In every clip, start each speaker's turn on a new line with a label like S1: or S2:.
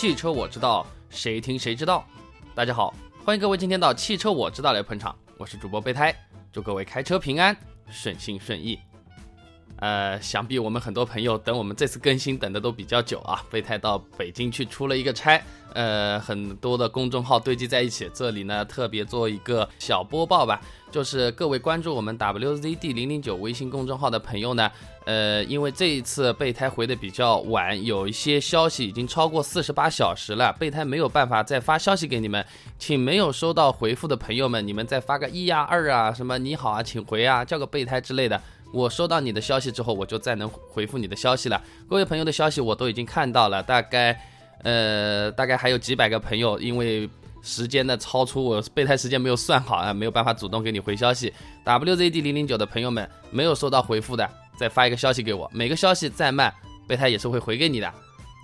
S1: 汽车我知道，谁听谁知道。大家好，欢迎各位今天到汽车我知道来捧场，我是主播备胎，祝各位开车平安，顺心顺意。呃，想必我们很多朋友等我们这次更新等的都比较久啊。备胎到北京去出了一个差，呃，很多的公众号堆积在一起，这里呢特别做一个小播报吧，就是各位关注我们 WZD 零零九微信公众号的朋友呢，呃，因为这一次备胎回的比较晚，有一些消息已经超过四十八小时了，备胎没有办法再发消息给你们，请没有收到回复的朋友们，你们再发个一呀二啊，什么你好啊，请回啊，叫个备胎之类的。我收到你的消息之后，我就再能回复你的消息了。各位朋友的消息我都已经看到了，大概，呃，大概还有几百个朋友，因为时间的超出，我备胎时间没有算好啊，没有办法主动给你回消息。WZD 零零九的朋友们没有收到回复的，再发一个消息给我。每个消息再慢，备胎也是会回给你的。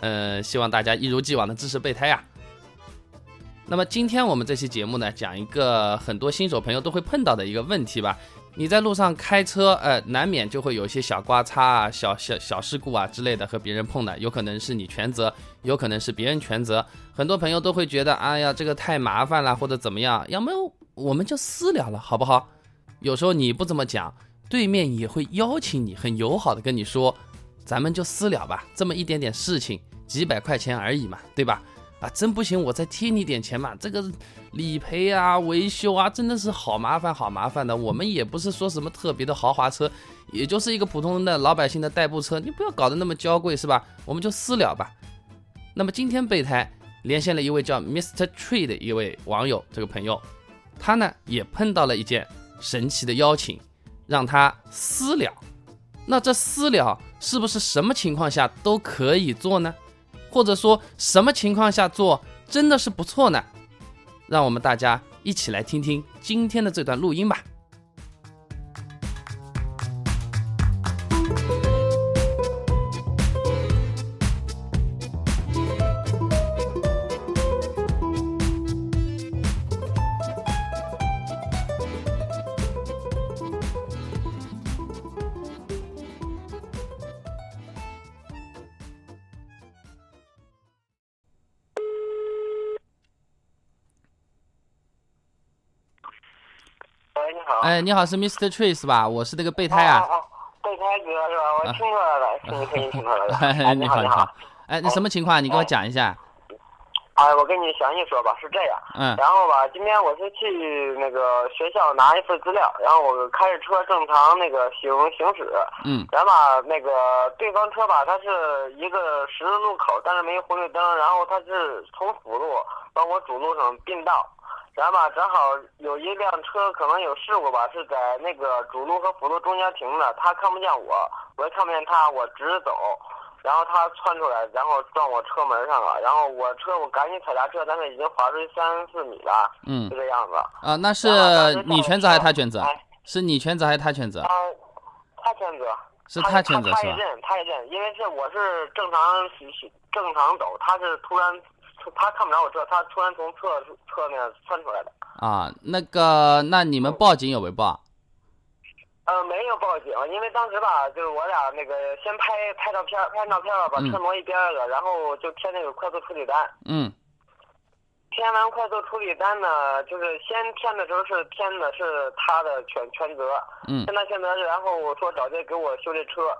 S1: 呃，希望大家一如既往的支持备胎啊。那么今天我们这期节目呢，讲一个很多新手朋友都会碰到的一个问题吧。你在路上开车，呃，难免就会有一些小刮擦啊、小小小事故啊之类的和别人碰的，有可能是你全责，有可能是别人全责。很多朋友都会觉得，哎呀，这个太麻烦了，或者怎么样，要么我们就私了了，好不好？有时候你不这么讲，对面也会邀请你，很友好的跟你说，咱们就私了吧，这么一点点事情，几百块钱而已嘛，对吧？啊，真不行，我再贴你点钱嘛。这个理赔啊、维修啊，真的是好麻烦，好麻烦的。我们也不是说什么特别的豪华车，也就是一个普通的老百姓的代步车，你不要搞得那么娇贵，是吧？我们就私了吧。那么今天备胎连线了一位叫 Mr. Tree 的一位网友，这个朋友，他呢也碰到了一件神奇的邀请，让他私了。那这私了是不是什么情况下都可以做呢？或者说什么情况下做真的是不错呢？让我们大家一起来听听今天的这段录音吧。
S2: 你好。
S1: 是 Mr. Tree 是吧？我是那个备胎啊。
S2: 哦，备胎哥是吧？我听出来了，听声音听出来了。
S1: 哎，
S2: 你好，
S1: 你好。哎，那什么情况？你给我讲一下。
S2: 哎，我跟你详细说吧，是这样。
S1: 嗯。
S2: 然后吧，今天我是去那个学校拿一份资料，然后我开着车正常那个行行驶。
S1: 嗯。
S2: 然后吧，那个对方车吧，它是一个十字路口，但是没有红绿灯，然后它是从辅路往我主路上并道。然后吧，正好有一辆车可能有事故吧，是在那个主路和辅路中间停的。他看不见我，我也看不见他，我直走。然后他窜出来，然后撞我车门上了。然后我车我赶紧踩刹车，但是已经滑出去三四米了。
S1: 嗯，
S2: 这个样子。
S1: 啊，那是你全责还是他全责？是你全责还是他全责？
S2: 他他全责。
S1: 是他全责是吧？
S2: 他也认，他也认，因为是我是正常正常走，他是突然。他看不着我车，他突然从侧侧面窜出来的。
S1: 啊，那个，那你们报警有没报？
S2: 呃，没有报警，因为当时吧，就是我俩那个先拍拍照片，拍照片了，把车挪一边了，然后就填那个快速处理单。
S1: 嗯。
S2: 填完快速处理单呢，就是先填的时候是填的是他的全全责。
S1: 嗯。
S2: 填他全责，然后我说找这给我修这车。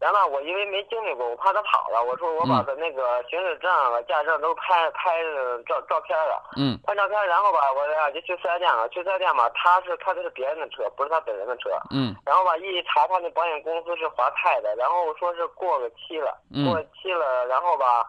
S2: 然后我因为没经历过，我怕他跑了。我说我把他那个行驶证了、驾驶证都拍拍照照片了。
S1: 嗯。
S2: 拍照片，然后吧，我俩就去四 S 店了。去四 S 店吧，他是开的是别人的车，不是他本人的车。
S1: 嗯。
S2: 然后吧，一查他那保险公司是华泰的，然后说是过个期了，过期了。然后吧，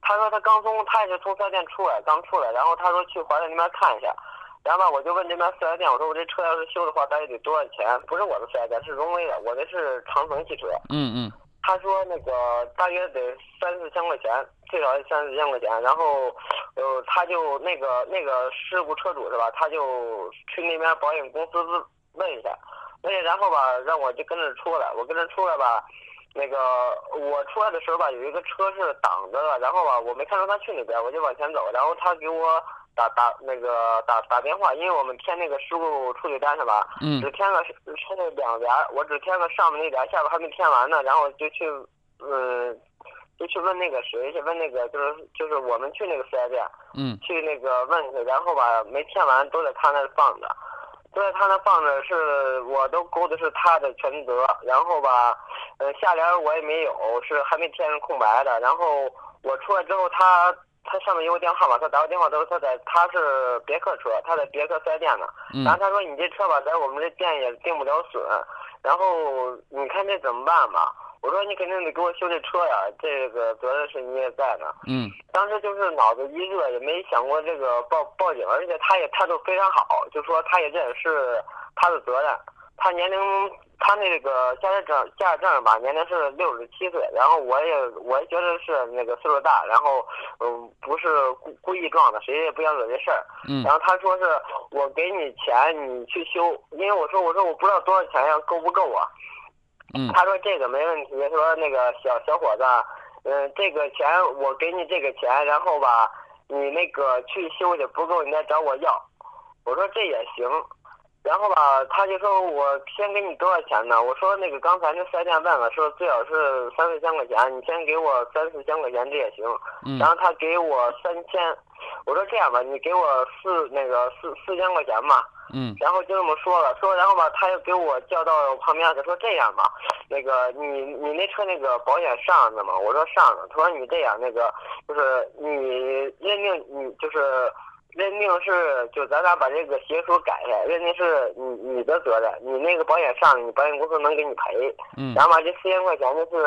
S2: 他说他刚从，他也是从四 S 店出来，刚出来。然后他说去华泰那边看一下。然后吧，我就问这边四 S 店，我说我这车要是修的话，大概得多少钱？不是我的四 S 店，是荣威的，我的是长城汽车。
S1: 嗯嗯。
S2: 他说那个大约得三四千块钱，最少得三四千块钱。然后，呃，他就那个那个事故车主是吧？他就去那边保险公司问一下，问然后吧，让我就跟着出来。我跟着出来吧，那个我出来的时候吧，有一个车是挡着的，然后吧，我没看到他去那边，我就往前走。然后他给我。打打那个打打电话，因为我们填那个事故处理单是吧？
S1: 嗯。
S2: 只填了填了两联，我只填了上面那联，下边还没填完呢。然后就去嗯，就去问那个谁，去问那个就是就是我们去那个四 S 店，
S1: 嗯
S2: 去那个问去，然后吧没填完都在他那儿放着，都在他那放着，是我都勾的是他的全责，然后吧，呃下联我也没有，是还没填上空白的，然后我出来之后他。他上面有个电话号码，他打个电话都说他在，他是别克车，他在别克四 S 店呢。
S1: 嗯
S2: 然后他说你这车吧，在我们这店也定不了损，然后你看这怎么办吧？我说你肯定得给我修这车呀，这个责任是你也在呢。
S1: 嗯
S2: 当时就是脑子一热，也没想过这个报报警，而且他也态度非常好，就说他也认是他的责任。他年龄，他那个驾驶证驾驶证吧，年龄是六十七岁，然后我也我也觉得是那个岁数大，然后嗯不是故故意撞的，谁也不想惹这事儿。
S1: 嗯
S2: 然后他说是我给你钱，你去修，因为我说我说我不知道多少钱呀，够不够啊？
S1: 嗯
S2: 他说这个没问题，说那个小小伙子，嗯、这个钱我给你这个钱，然后吧，你那个去修去，不够你再找我要。我说这也行，然后吧，他就说我先给你多少钱呢？我说那个刚才那四 S 店问了，说最少是三四千块钱，你先给我三四千块钱这也行。
S1: 嗯
S2: 然后他给我三千，我说这样吧，你给我四那个四四千块钱吧。
S1: 嗯
S2: 然后就这么说了，说然后吧，他又给我叫到旁边，他说这样吧，那个你你那车那个保险上了吗？我说上了。他说你这样，那个就是你认定你就是认定是就咱俩把这个协议书改下来，认定是你你的责任，你那个保险上，你保险公司能给你赔。
S1: 嗯
S2: 然后把，这四千块钱就是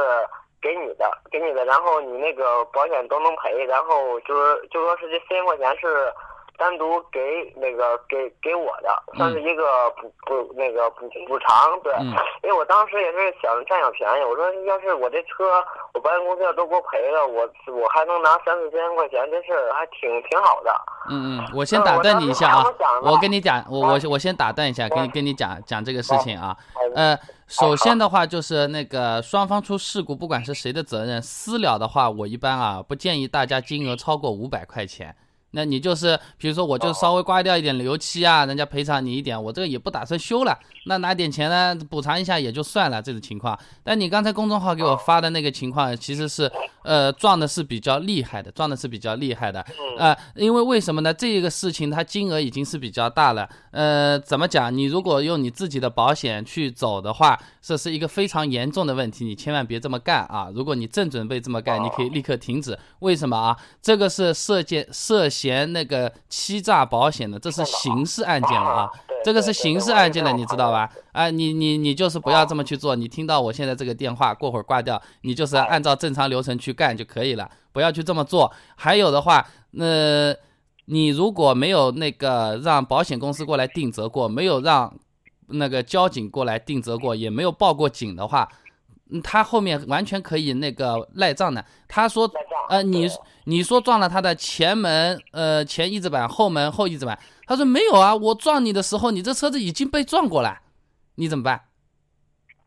S2: 给你的，给你的，然后你那个保险都能赔，然后就是就说是这四千块钱是单独给那个给给我的，算是一个补补那个补补偿，对，
S1: 嗯
S2: 因为我当时也是想占小便宜，我说要是我这车我保险公司要都给我赔了，我我还能拿三四千块钱，这事儿还挺挺好的。
S1: 嗯嗯，我先打断你一下啊，我跟你讲，我我我先打断一下，跟跟你讲讲这个事情啊。呃，首先的话就是那个双方出事故，不管是谁的责任，私了的话，我一般啊不建议大家金额超过五百块钱。那你就是，比如说，我就稍微刮掉一点油漆啊，人家赔偿你一点，我这个也不打算修了，那拿点钱呢补偿一下也就算了这种情况。但你刚才公众号给我发的那个情况，其实是，呃，撞的是比较厉害的，撞的是比较厉害的，呃，因为为什么呢？这个事情它金额已经是比较大了，呃，怎么讲？你如果用你自己的保险去走的话，这是一个非常严重的问题，你千万别这么干啊！如果你正准备这么干，你可以立刻停止。为什么啊？这个是涉嫌涉嫌那个欺诈保险的，这是刑事案件了啊！这个是刑事案件了，你知道吧？啊，你你你就是不要这么去做。你听到我现在这个电话，过会儿挂掉，你就是按照正常流程去干就可以了，不要去这么做。还有的话，那你如果没有那个让保险公司过来定责过，没有让那个交警过来定责过，也没有报过警的话，嗯他后面完全可以那个赖账的。他说，呃，你你说撞了他的前门，呃，前翼子板、后门、后翼子板。他说没有啊，我撞你的时候，你这车子已经被撞过了，你怎么办？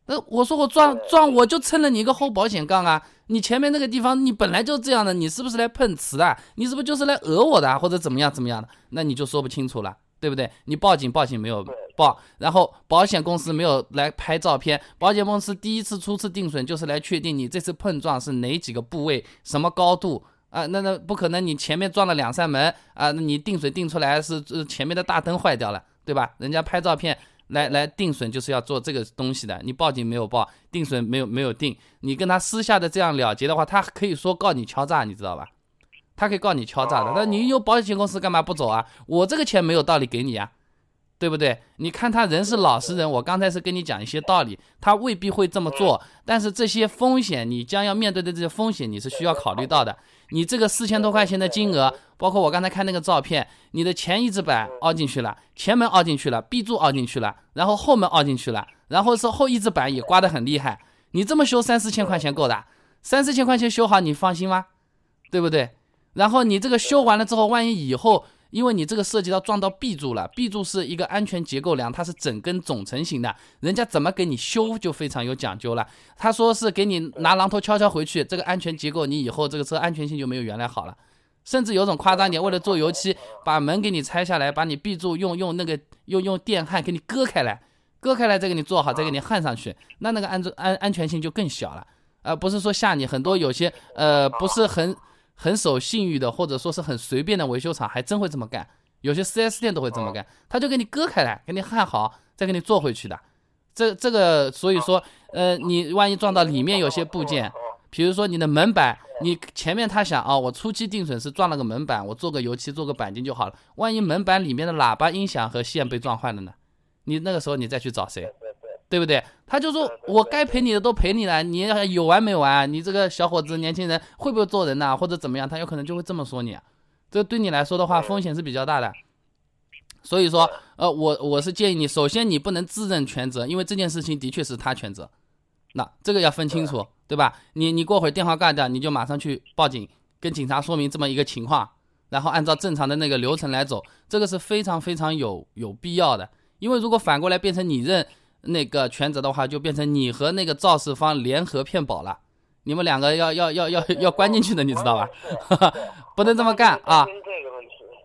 S1: 呃，我说我撞撞我就蹭了你一个后保险杠啊！你前面那个地方你本来就这样的，你是不是来碰瓷的？你是不是就是来讹我的，或者怎么样怎么样的？那你就说不清楚了，对不对？你报警报警没有报，然后保险公司没有来拍照片，保险公司第一次初次定损就是来确定你这次碰撞是哪几个部位，什么高度。啊，那那不可能，你前面撞了两扇门啊，那你定损定出来是前面的大灯坏掉了，对吧？人家拍照片来来定损就是要做这个东西的，你报警没有报，定损没有没有定，你跟他私下的这样了结的话，他可以说告你敲诈，你知道吧？他可以告你敲诈的，那你有保险公司干嘛不走啊？我这个钱没有道理给你啊，对不对？你看他人是老实人，我刚才是跟你讲一些道理，他未必会这么做，但是这些风险你将要面对的这些风险你是需要考虑到的。你这个四千多块钱的金额，包括我刚才看那个照片，你的前翼子板凹进去了，前门凹进去了，B 柱凹进去了，然后后门凹进去了，然后是后翼子板也刮得很厉害。你这么修三四千块钱够的，三四千块钱修好你放心吗？对不对？然后你这个修完了之后，万一以后因为你这个涉及到撞到 B 柱了，B 柱是一个安全结构梁，它是整根总成型的，人家怎么给你修就非常有讲究了。他说是给你拿榔头敲敲回去，这个安全结构你以后这个车安全性就没有原来好了。甚至有种夸张点，为了做油漆，把门给你拆下来，把你 B 柱用用那个用用电焊给你割开来，割开来再给你做好，再给你焊上去，那那个安安安全性就更小了。而不是说吓你。很多有些呃不是很很守信誉的，或者说是很随便的维修厂，还真会这么干。有些 4S 店都会这么干，他就给你割开来，给你焊好，再给你做回去的。这这个，所以说，呃，你万一撞到里面有些部件，比如说你的门板，你前面他想啊，我初期定损是撞了个门板，我做个油漆，做个钣金就好了。万一门板里面的喇叭、音响和线被撞坏了呢？你那个时候你再去找谁？对不对？他就说我该赔你的都赔你了，你有完没完？你这个小伙子、年轻人会不会做人呐？或者怎么样？他有可能就会这么说你。这对你来说的话，风险是比较大的。所以说，呃，我我是建议你，首先你不能自认全责，因为这件事情的确是他全责，那这个要分清楚，对吧？你你过会儿电话挂掉，你就马上去报警，跟警察说明这么一个情况，然后按照正常的那个流程来走，这个是非常非常有有必要的。因为如果反过来变成你认那个全责的话，就变成你和那个肇事方联合骗保了，你们两个要要要要要关进去的，你知道吧？不能这么干啊！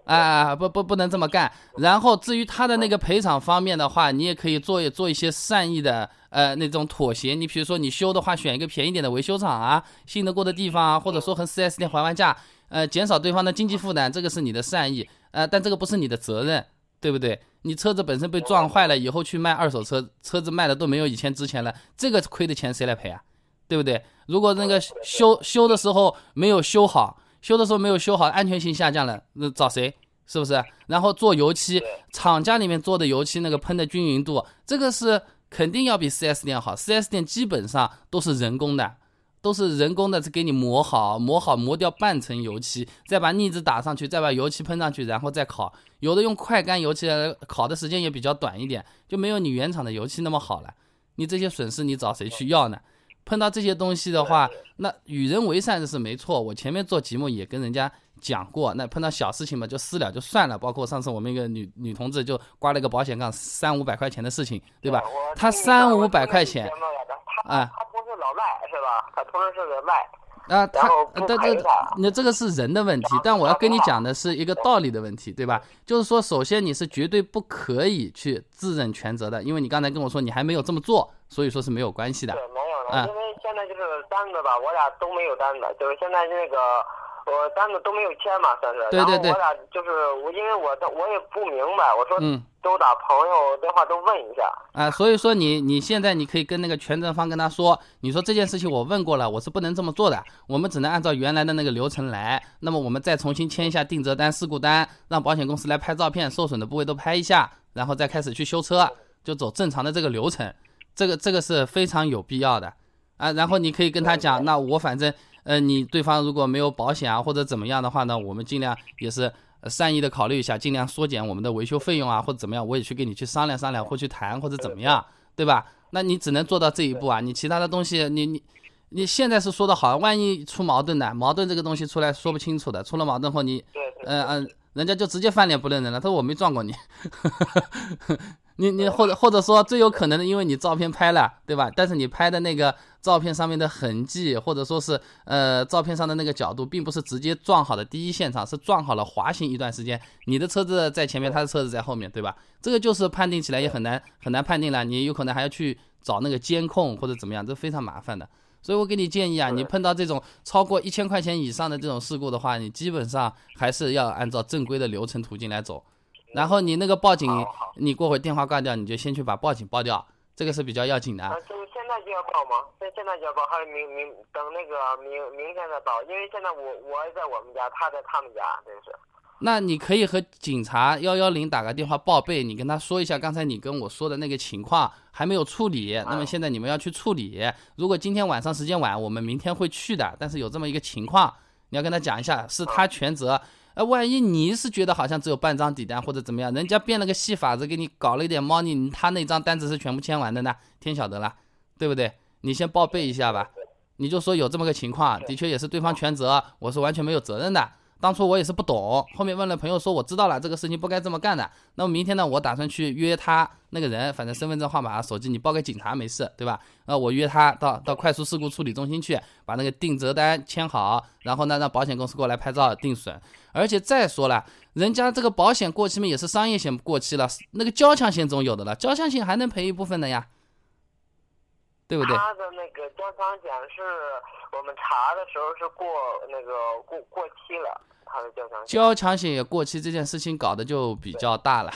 S1: 啊，不不不能这么干。然后至于他的那个赔偿方面的话，你也可以做做一些善意的呃那种妥协。你比如说你修的话，选一个便宜点的维修厂啊，信得过的地方啊，或者说和 4S 店还完价，呃，减少对方的经济负担，这个是你的善意。呃，但这个不是你的责任，对不对？你车子本身被撞坏了以后去卖二手车，车子卖的都没有以前值钱了，这个亏的钱谁来赔啊？对不对？如果那个修修的时候没有修好。修的时候没有修好，安全性下降了，那找谁？是不是？然后做油漆，厂家里面做的油漆那个喷的均匀度，这个是肯定要比 4S 店好。4S 店基本上都是人工的，都是人工的，是给你磨好，磨好磨掉半层油漆，再把腻子打上去，再把油漆喷上去，然后再烤。有的用快干油漆，烤的时间也比较短一点，就没有你原厂的油漆那么好了。你这些损失你找谁去要呢？碰到这些东西的话，那与人为善是没错。我前面做节目也跟人家讲过，那碰到小事情嘛，就私了就算了。包括上次我们一个女女同志就刮了个保险杠，三五百块钱的事情，对吧？她三五百块钱，
S2: 啊，他不是老赖是吧？他同时是个赖。
S1: 啊，他，但这，那这个是人的问题，但我要跟你讲的是一个道理的问题，对吧？就是说，首先你是绝对不可以去自认全责的，因为你刚才跟我说你还没有这么做，所以说是没有关系的。
S2: 对，没有的，因为现在就是单子吧，我俩都没有单子，就是现在那个。我单子都没有签嘛，算是。
S1: 对对对。
S2: 我俩就是我，因为我我也不明白，我说都打朋友电话都问一下。
S1: 啊，所以说你你现在你可以跟那个全责方跟他说，你说这件事情我问过了，我是不能这么做的，我们只能按照原来的那个流程来。那么我们再重新签一下定责单、事故单，让保险公司来拍照片，受损的部位都拍一下，然后再开始去修车，就走正常的这个流程。这个这个是非常有必要的啊。然后你可以跟他讲，那我反正。呃，你对方如果没有保险啊，或者怎么样的话呢，我们尽量也是善意的考虑一下，尽量缩减我们的维修费用啊，或者怎么样，我也去跟你去商量商量，或去谈或者怎么样，对吧？那你只能做到这一步啊，你其他的东西，你你你现在是说的好，万一出矛盾呢？矛盾这个东西出来说不清楚的，出了矛盾后你，嗯嗯，人家就直接翻脸不认人了，他说我没撞过你。你你或者或者说最有可能的，因为你照片拍了，对吧？但是你拍的那个照片上面的痕迹，或者说是呃照片上的那个角度，并不是直接撞好的第一现场，是撞好了滑行一段时间，你的车子在前面，他的车子在后面，对吧？这个就是判定起来也很难很难判定了，你有可能还要去找那个监控或者怎么样，这非常麻烦的。所以我给你建议啊，你碰到这种超过一千块钱以上的这种事故的话，你基本上还是要按照正规的流程途径来走。然后你那个报警，你过会电话挂掉，你就先去把报警报掉，这个是比较要紧的。
S2: 就是现在就要报吗？现现在就要报，还是明明等那个明明天再报？因为现在我我在我们家，他在他们家，真是。
S1: 那你可以和警察幺幺零打个电话报备，你跟他说一下刚才你跟我说的那个情况还没有处理，那么现在你们要去处理。如果今天晚上时间晚，我们明天会去的，但是有这么一个情况，你要跟他讲一下，是他全责。呃，万一你是觉得好像只有半张底单或者怎么样，人家变了个戏法子给你搞了一点猫腻，他那张单子是全部签完的呢，天晓得了，对不对？你先报备一下吧，你就说有这么个情况，的确也是对方全责，我是完全没有责任的。当初我也是不懂，后面问了朋友说我知道了，这个事情不该这么干的。那么明天呢，我打算去约他那个人，反正身份证号码、手机你报给警察没事，对吧？呃，我约他到到快速事故处理中心去，把那个定责单签好，然后呢让保险公司过来拍照定损。而且再说了，人家这个保险过期嘛，也是商业险过期了，那个交强险总有的了，交强险还能赔一部分的呀。对不对？
S2: 他的那个交强险是我们查的时候是过那个过过期了，他的交强险。
S1: 交强险也过期，这件事情搞得就比较大了。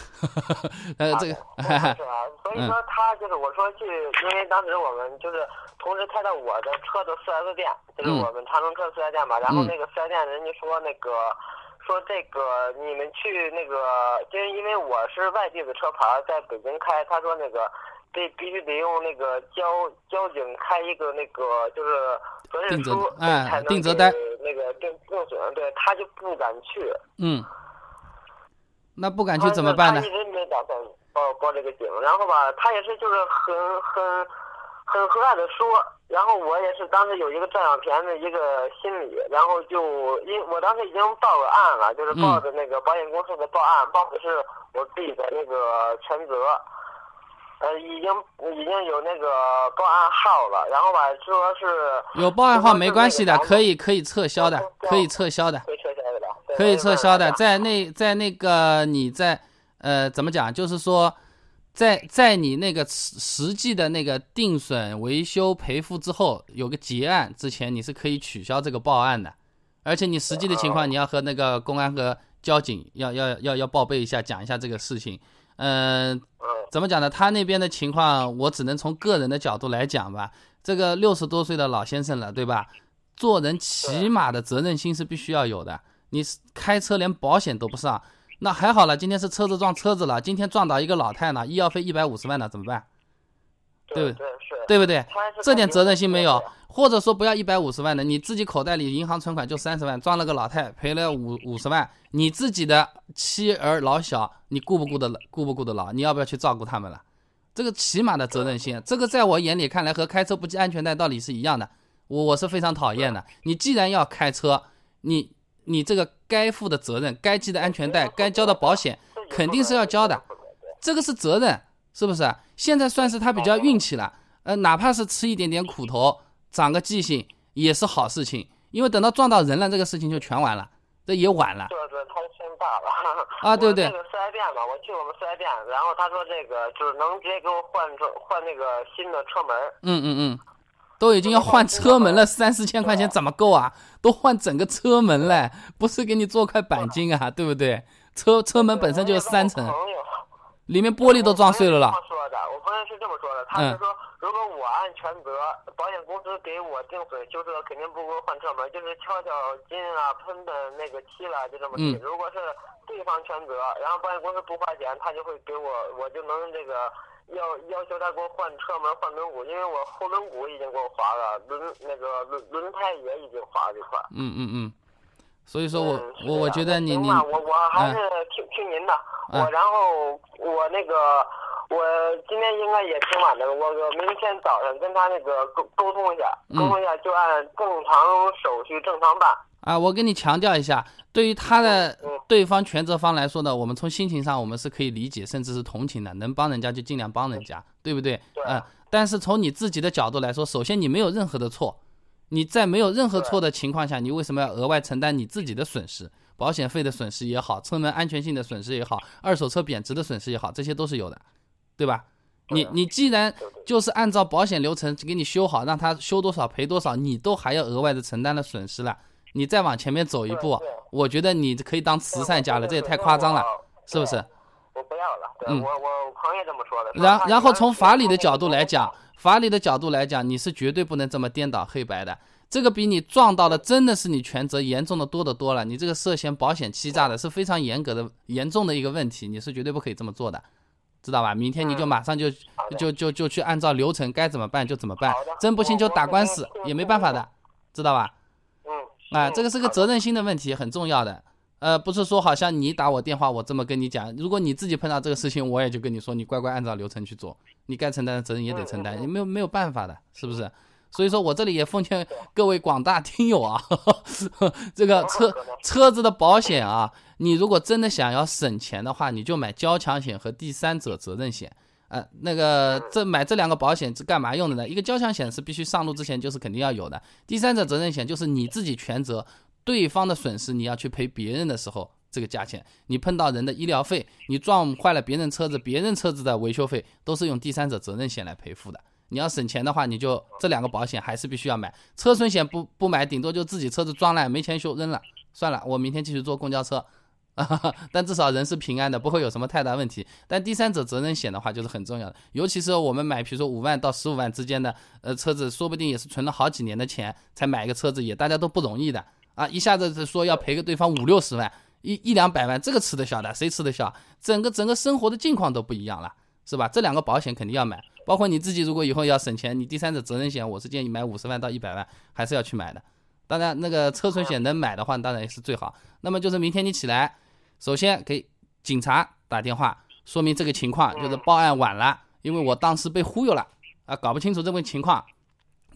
S1: 呃，这个，
S2: 是啊，所以说他就是我说去，因为当时我们就是同时开到我的车的四 S 店，就是我们长城车四 S 店嘛，然后那个四 S 店人家说那个。说这个你们去那个，就是因为我是外地的车牌，在北京开。他说那个得必须得用那个交交警开一个那个就是责任书，才能
S1: 责单
S2: 那个定定损。对他就不敢去。
S1: 嗯。那不敢去怎么办呢？
S2: 他一直没打算报报这个警，然后吧，他也是就是很很。很和蔼的说，然后我也是当时有一个占小便宜的一个心理，然后就因我当时已经报了案了，就是报的那个保险公司的报案，报的是我自己的那个全责，呃，已经已经有那个报案号了，然后吧说是
S1: 有报案号没关系的，可以可以撤销的，可以撤销的，
S2: 可以撤销的，
S1: 可以撤销的，在那在那个你在呃怎么讲，就是说。在在你那个实实际的那个定损、维修、赔付之后，有个结案之前，你是可以取消这个报案的，而且你实际的情况，你要和那个公安和交警要要要要报备一下，讲一下这个事情。嗯，怎么讲呢？他那边的情况，我只能从个人的角度来讲吧。这个六十多岁的老先生了，对吧？做人起码的责任心是必须要有的。你开车连保险都不上。那还好了，今天是车子撞车子了，今天撞倒一个老太呢，医药费一百五十万呢，怎么办？
S2: 对对
S1: 对不对？这点责任心没有，或者说不要一百五十万的，你自己口袋里银行存款就三十万，撞了个老太赔了五五十万，你自己的妻儿老小，你顾不顾得顾不顾得牢？你要不要去照顾他们了？这个起码的责任心，这个在我眼里看来和开车不系安全带道理是一样的，我我是非常讨厌的。你既然要开车，你。你这个该负的责任、该系的安全带、该交的保险，肯定是要交的，这个是责任，是不是？现在算是他比较运气了，呃，哪怕是吃一点点苦头，长个记性也是好事情，因为等到撞到人了，这个事情就全完了，这也晚了。
S2: 对对，他先大了。
S1: 啊，对对。
S2: 那个四 S 店嘛，我去我们四 S 店，然后他说这个就是能直接给我换车换那个新的车门。
S1: 嗯嗯嗯。都已经要换车门了，三四千块钱怎么够啊？都换整个车门了，不是给你做块钣金啊，对不对？车车门本身就是三层，里面玻璃都撞碎了啦。
S2: 这么说的，我朋友是这么说的，他是说如果我按全责，保险公司给我定损修车，肯定不给我换车门，就是敲敲金啊、喷喷那个漆了，就这么地。如果是对方全责，然后保险公司不花钱，他就会给我，我就能这个。要要求他给我换车门、换轮毂，因为我后轮毂已经给我划了，轮那个轮轮胎也已经划了一块。
S1: 嗯嗯嗯，所以说我我我觉得你你
S2: 我我还是听听您的，我然后我那个我今天应该也挺晚的，我明天早上跟他那个沟沟通一下，沟通一下就按正常手续正常办。
S1: 啊，我跟你强调一下，对于他的对方全责方来说呢，我们从心情上我们是可以理解，甚至是同情的，能帮人家就尽量帮人家，对不对？嗯。但是从你自己的角度来说，首先你没有任何的错，你在没有任何错的情况下，你为什么要额外承担你自己的损失？保险费的损失也好，车门安全性的损失也好，二手车贬值的损失也好，这些都是有的，对吧？你你既然就是按照保险流程给你修好，让他修多少赔多少，你都还要额外的承担了损失了。你再往前面走一步，我觉得你可以当慈善家了，这也太夸张了，是不是？
S2: 我不要了。嗯，我我朋友这么说的。
S1: 然然后从法理的角度来讲，法理的角度来讲，你是绝对不能这么颠倒黑白的。这个比你撞到的真的是你全责严重的多得多了。你这个涉嫌保险欺诈的是非常严格的、严重的一个问题，你是绝对不可以这么做的，知道吧？明天你就马上就就就就去按照流程该怎么办就怎么办，真不行就打官司也没办法的，知道吧？啊，这个是个责任心的问题，很重要的。呃，不是说好像你打我电话，我这么跟你讲，如果你自己碰到这个事情，我也就跟你说，你乖乖按照流程去做，你该承担的责任也得承担，你没有没有办法的，是不是？所以说我这里也奉劝各位广大听友啊，这个车车子的保险啊，你如果真的想要省钱的话，你就买交强险和第三者责任险。呃，那个这买这两个保险是干嘛用的呢？一个交强险是必须上路之前就是肯定要有的，第三者责任险就是你自己全责，对方的损失你要去赔别人的时候，这个价钱，你碰到人的医疗费，你撞坏了别人车子，别人车子的维修费都是用第三者责任险来赔付的。你要省钱的话，你就这两个保险还是必须要买。车损险不不买，顶多就自己车子撞烂没钱修扔了，算了，我明天继续坐公交车。但至少人是平安的，不会有什么太大问题。但第三者责任险的话就是很重要的，尤其是我们买，比如说五万到十五万之间的呃车子，说不定也是存了好几年的钱才买一个车子，也大家都不容易的啊！一下子说要赔给对方五六十万，一一两百万，这个吃得消的，谁吃得消？整个整个生活的境况都不一样了，是吧？这两个保险肯定要买，包括你自己如果以后要省钱，你第三者责任险，我是建议买五十万到一百万，还是要去买的。当然，那个车损险能买的话，当然也是最好。那么就是明天你起来。首先给警察打电话，说明这个情况就是报案晚了，因为我当时被忽悠了啊，搞不清楚这个情况，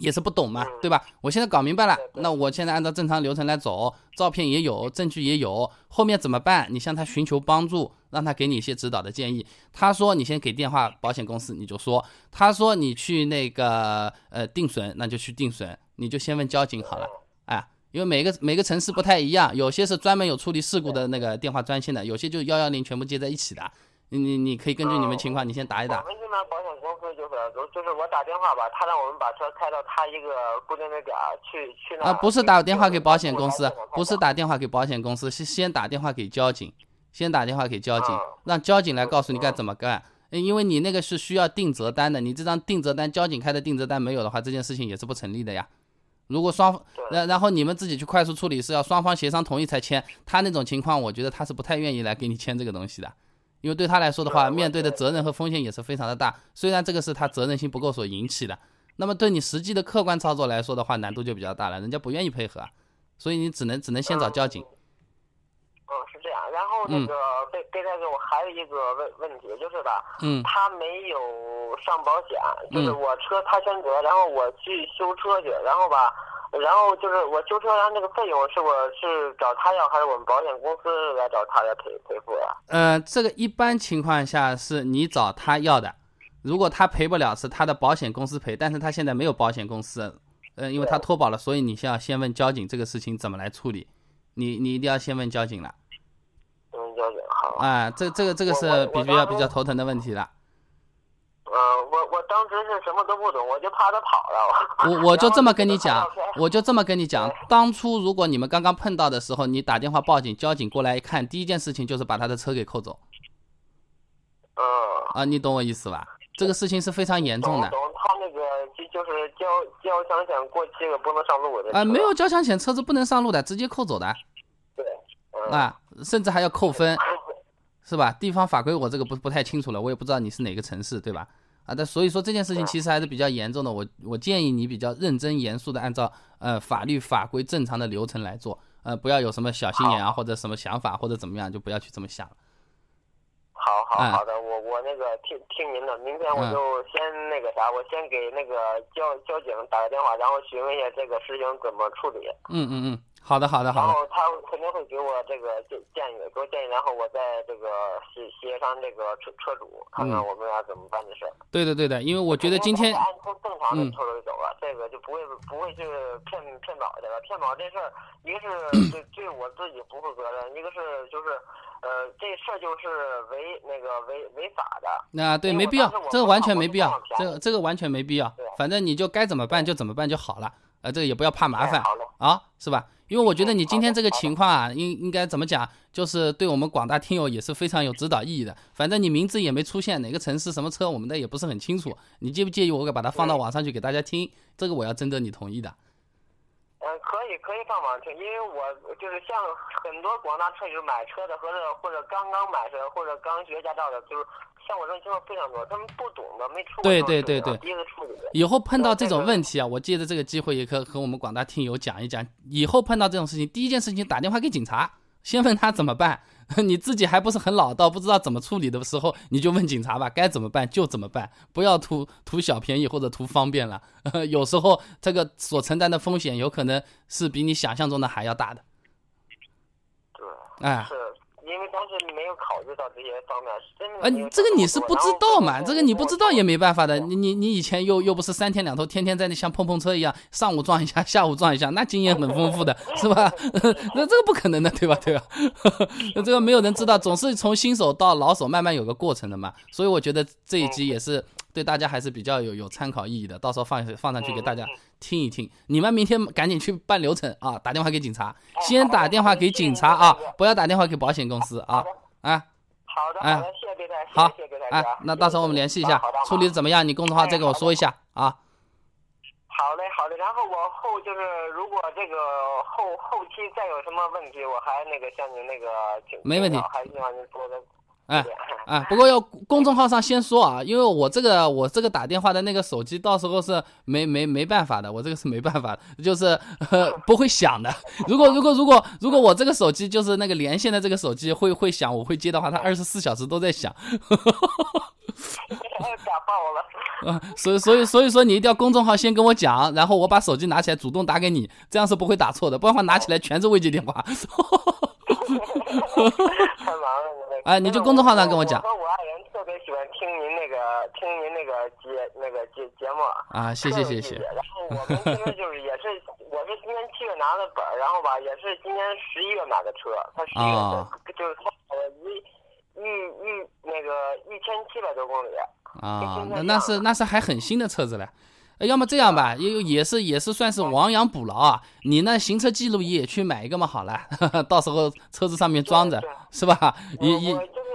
S1: 也是不懂嘛，对吧？我现在搞明白了，那我现在按照正常流程来走，照片也有，证据也有，后面怎么办？你向他寻求帮助，让他给你一些指导的建议。他说你先给电话保险公司，你就说，他说你去那个呃定损，那就去定损，你就先问交警好了，哎。因为每个每个城市不太一样，有些是专门有处理事故的那个电话专线的，有些就幺幺零全部接在一起的。你你你可以根据你们情况，你先打一打。
S2: 我们这边保险公司就是就是我打电话吧，他让我们把车开到他一个固定的点儿去去那。
S1: 啊，不是打电话给保险公司，不是打电话给保险公司，是先打电话给交警，先打电话给交警，让交警来告诉你该怎么干。因为你那个是需要定责单的，你这张定责单交警开的定责单没有的话，这件事情也是不成立的呀。如果双然然后你们自己去快速处理是要双方协商同意才签，他那种情况，我觉得他是不太愿意来给你签这个东西的，因为对他来说的话，面对的责任和风险也是非常的大。虽然这个是他责任心不够所引起的，那么对你实际的客观操作来说的话，难度就比较大了，人家不愿意配合，所以你只能只能先找交警。
S2: 嗯，是这样。然后那个备备胎哥，我还有一个问问题就是吧，
S1: 嗯，
S2: 他没有上保险，就是我车他全责，然后我去修车去，然后吧，然后就是我修车，然后那个费用是我是找他要，还是我们保险公司来找他来赔赔付呀？
S1: 呃，这个一般情况下是你找他要的，如果他赔不了，是他的保险公司赔，但是他现在没有保险公司，呃，因为他脱保了，所以你先要先问交警这个事情怎么来处理，你你一定要先问交警了。问交警好啊，这这个这个是比较比较头疼的问题了。
S2: 嗯，我我当时是什么都不懂，我就怕他跑了。
S1: 我 我就这么跟你讲，我就这么跟你讲，当初如果你们刚刚碰到的时候，你打电话报警，交警过来一看，第一件事情就是把他的车给扣走。
S2: 嗯。
S1: 啊，你懂我意思吧？这个事情是非常严重的。
S2: 懂，他那个就就是交交强险过期了，不能上路的。
S1: 啊，没有交强险，车子不能上路的，直接扣走的。
S2: 对。
S1: 啊，甚至还要扣分。是吧？地方法规我这个不不太清楚了，我也不知道你是哪个城市，对吧？啊，但所以说这件事情其实还是比较严重的。我我建议你比较认真严肃的按照呃法律法规正常的流程来做，呃，不要有什么小心眼啊或者什么想法或者怎么样，就不要去这么想了。
S2: 好好好的，我我那个听听您的，明天我就先那个啥，我先给那个交交警打个电话，然后询问一下这个事情怎么处理。
S1: 嗯嗯嗯。好的，好的，好
S2: 的。然后他肯定会给我这个建建议，给我建议，然后我再这个协协商这个车车主，看看我们俩怎么办这事儿。
S1: 对的，对的，因为我觉得今天
S2: 按正正常的车就走了，这个就不会不会去骗骗保去了。骗保这事儿，一个是 对对我自己不负责任，一个是就是呃这事儿就是违那个违违法的。
S1: 那对，没必要，这个完全没必要，这个这个完全没必要。反正你就该怎么办就怎么办就好了，呃，这个也不要怕麻烦啊，是吧？因为我觉得你今天这个情况啊，应应该怎么讲，就是对我们广大听友也是非常有指导意义的。反正你名字也没出现，哪个城市什么车，我们的也不是很清楚。你介不介意我给把它放到网上去给大家听？这个我要征得你同意的。
S2: 嗯，可以可以上网听，因为我就是像很多广大车友买车的，或者或者刚刚买车，或者刚学驾照的，就是。像我这种情况非常多，他们不懂的，没出过
S1: 对对对对，
S2: 第一次处理。
S1: 以后碰到这种问题啊，我借着这个机会也可和我们广大听友讲一讲。以后碰到这种事情，第一件事情打电话给警察，先问他怎么办。你自己还不是很老道，不知道怎么处理的时候，你就问警察吧，该怎么办就怎么办，不要图图小便宜或者图方便了。有时候这个所承担的风险，有可能是比你想象中的还要大的。
S2: 对，
S1: 哎。
S2: 因为当时没有考虑到这些方面，真的。
S1: 啊，这个你是不知道嘛？这个你不知道也没办法的。你你你以前又又不是三天两头，天天在那像碰碰车一样，上午撞一下，下午撞一下，那经验很丰富的，是吧？那这个不可能的，对吧？对吧？那这个没有人知道，总是从新手到老手慢慢有个过程的嘛。所以我觉得这一集也是对大家还是比较有有参考意义的，到时候放放上去给大家听一听。你们明天赶紧去办流程啊，打电话给警察，
S2: 哦
S1: 先打电话给警察啊，不要打电话给保险公司啊啊
S2: 好的，
S1: 哎
S2: 好的，谢谢谢谢备胎
S1: 啊，那到时候我们联系一下，处理的怎么样？你公众号再给我说一下啊。
S2: 好嘞，好嘞。然后我后就是，如果这个后后期再有什么问题，我还那个向您那个请
S1: 没问题哎。啊，不过要公众号上先说啊，因为我这个我这个打电话的那个手机到时候是没没没办法的，我这个是没办法的，就是呃不会响的。如果如果如果如果我这个手机就是那个连线的这个手机会会响，我会接的话，它二十四小时都在响。
S2: 打爆了。
S1: 啊，所以所以所以说你一定要公众号先跟我讲，然后我把手机拿起来主动打给你，这样是不会打错的，不然的话拿起来全是未接电话。
S2: 太忙
S1: 哎你就公众号上跟我讲
S2: 我和我爱人特别喜欢听您那个听您那个节那个节节目。
S1: 啊，谢谢谢谢。
S2: 然后我们今天就是也是，我是今年七月拿的本儿，然后吧也是今年十一月买的车，他十一月
S1: 啊
S2: 份就是跑了一一一那个一千七百多公里。
S1: 啊，那那是那是还很新的车子嘞。呃要么这样吧，也也是也是算是亡羊补牢啊。你那行车记录仪也去买一个嘛，好了，到时候车子上面装着 是吧？
S2: 我
S1: 也也
S2: 我就是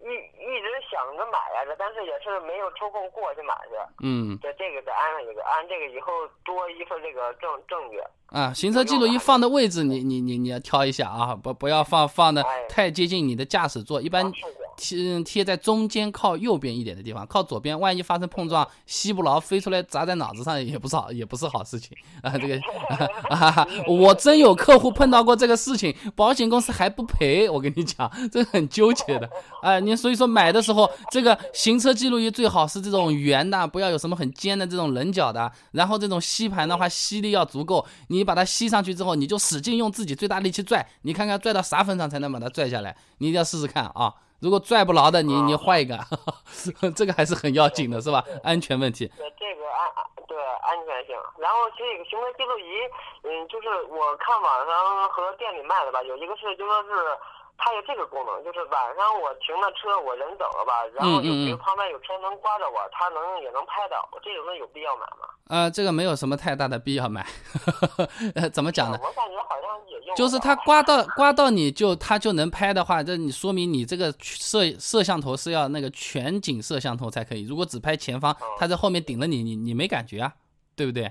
S2: 一一直想着买来着，但是也是没有抽空过去买去。
S1: 嗯
S2: 这这个再安上一个，安这个以后多一份这个证证据。
S1: 啊，行车记录仪放的位置你你你你要挑一下啊，不不要放放的
S2: 哎
S1: 太接近你的驾驶座，一般贴贴在中间靠右边一点的地方，靠左边万一发生碰撞，吸不牢飞出来砸在脑子上也不是好也不是好事情 啊。这个 啊，我真有客户碰到过这个事情，保险公司还不赔，我跟你讲，这很纠结的。啊，你所以说买的时候，这个行车记录仪最好是这种圆的，不要有什么很尖的这种棱角的。然后这种吸盘的话，吸力要足够，你把它吸上去之后，你就使劲用自己最大力气拽，你看看拽到啥份上才能把它拽下来，你一定要试试看啊。如果拽不牢的，你你换一个，这个还是很要紧的，是吧？安全问题。
S2: 对这个安安对安全性，然后这个行车记录仪，嗯，就是我看网上和店里卖的吧，有一个是就说是它有这个功能，就是晚上我停了车，我人走了吧，然后就比如旁边有车能刮着我，它能也能拍到，这种的有必要买吗？
S1: 呃，这个没有什么太大的必要买。呃，怎么讲呢？
S2: 我感觉好像
S1: 就是它刮到刮到你就它就能拍的话，这你说明你这个摄摄像头是要那个全景摄像头才可以。如果只拍前方，它在后面顶着你，你你没感觉啊，对不对？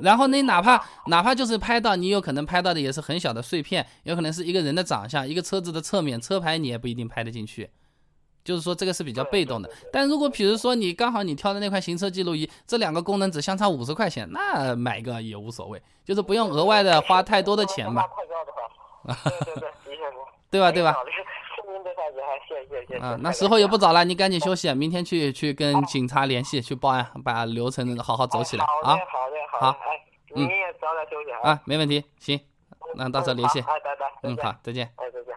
S1: 然后你哪怕哪怕就是拍到，你有可能拍到的也是很小的碎片，有可能是一个人的长相，一个车子的侧面，车牌你也不一定拍得进去。就是说这个是比较被动的但如果比如说你刚好你挑的那块行车记录仪，这两个功能只相差五十块钱，那买个也无所谓，就是不用额外的花太多的钱嘛，
S2: 太高的话，对对对，的确是。
S1: 对吧？对吧？啊，那时候也不早了，你赶紧休息，明天去去跟警察联系，去报案，把流程好好走起来啊
S2: 哎好的，好的，好的，哎，你也早点休息啊。
S1: 啊，没问题，行，那到时候联系
S2: 拜拜。
S1: 嗯，好，再见。
S2: 哎，再见。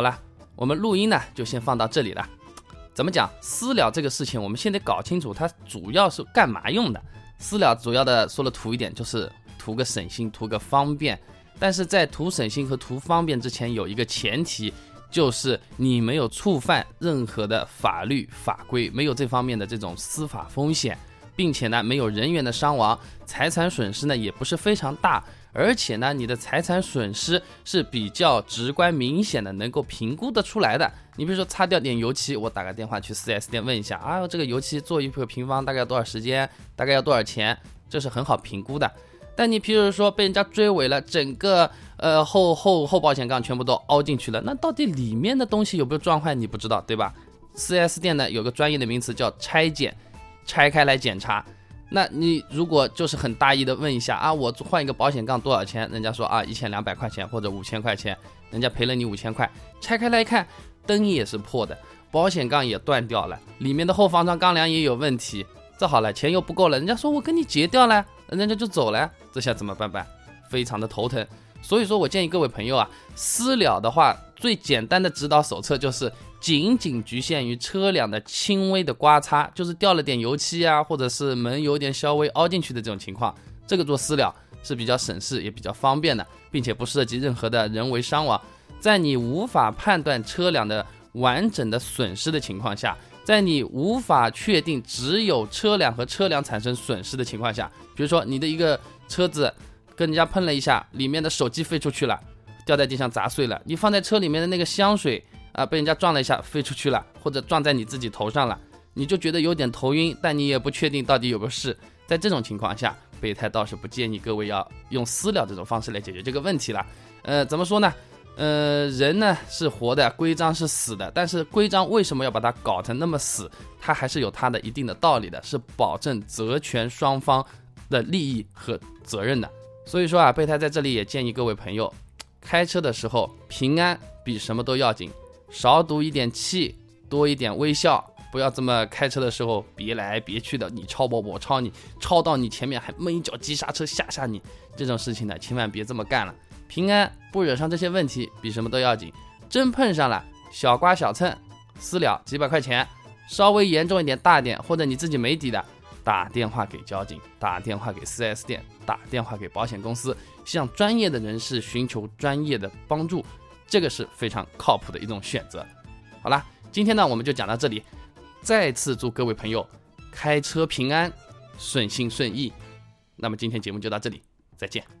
S1: 好了，我们录音呢就先放到这里了。怎么讲？私了这个事情，我们先得搞清楚它主要是干嘛用的。私了主要的说了图一点，就是图个省心，图个方便。但是在图省心和图方便之前，有一个前提，就是你没有触犯任何的法律法规，没有这方面的这种司法风险，并且呢没有人员的伤亡，财产损失呢也不是非常大。而且呢，你的财产损失是比较直观明显的，能够评估得出来的。你比如说擦掉点油漆，我打个电话去 4S 店问一下啊，这个油漆做一个平方大概要多少时间，大概要多少钱，这是很好评估的。但你譬如说被人家追尾了，整个呃后后后保险杠全部都凹进去了，那到底里面的东西有没有撞坏，你不知道，对吧？4S 店呢有个专业的名词叫拆检，拆开来检查。那你如果就是很大意的问一下啊，我换一个保险杠多少钱？人家说啊一千两百块钱或者五千块钱，人家赔了你五千块。拆开来一看，灯也是破的，保险杠也断掉了，里面的后防撞钢梁也有问题。这好了，钱又不够了，人家说我跟你结掉了，人家就走了，这下怎么办办？非常的头疼。所以说我建议各位朋友啊，私了的话，最简单的指导手册就是仅仅局限于车辆的轻微的刮擦，就是掉了点油漆啊，或者是门有点稍微凹进去的这种情况，这个做私了是比较省事也比较方便的，并且不涉及任何的人为伤亡。在你无法判断车辆的完整的损失的情况下，在你无法确定只有车辆和车辆产生损失的情况下，比如说你的一个车子。跟人家碰了一下，里面的手机飞出去了，掉在地上砸碎了。你放在车里面的那个香水啊，被人家撞了一下飞出去了，或者撞在你自己头上了，你就觉得有点头晕，但你也不确定到底有没有事。在这种情况下，备胎倒是不建议各位要用私了这种方式来解决这个问题了。呃，怎么说呢？呃，人呢是活的，规章是死的，但是规章为什么要把它搞成那么死？它还是有它的一定的道理的，是保证责权双方的利益和责任的。所以说啊，备胎在这里也建议各位朋友，开车的时候平安比什么都要紧，少赌一点气，多一点微笑，不要这么开车的时候别来别去的，你超我，我超你，超到你前面还闷一脚急刹车吓吓你，这种事情呢，千万别这么干了。平安不惹上这些问题比什么都要紧，真碰上了小刮小蹭，私了几百块钱，稍微严重一点大点，或者你自己没底的。打电话给交警，打电话给 4S 店，打电话给保险公司，向专业的人士寻求专业的帮助，这个是非常靠谱的一种选择。好啦，今天呢我们就讲到这里，再次祝各位朋友开车平安，顺心顺意。那么今天节目就到这里，再见。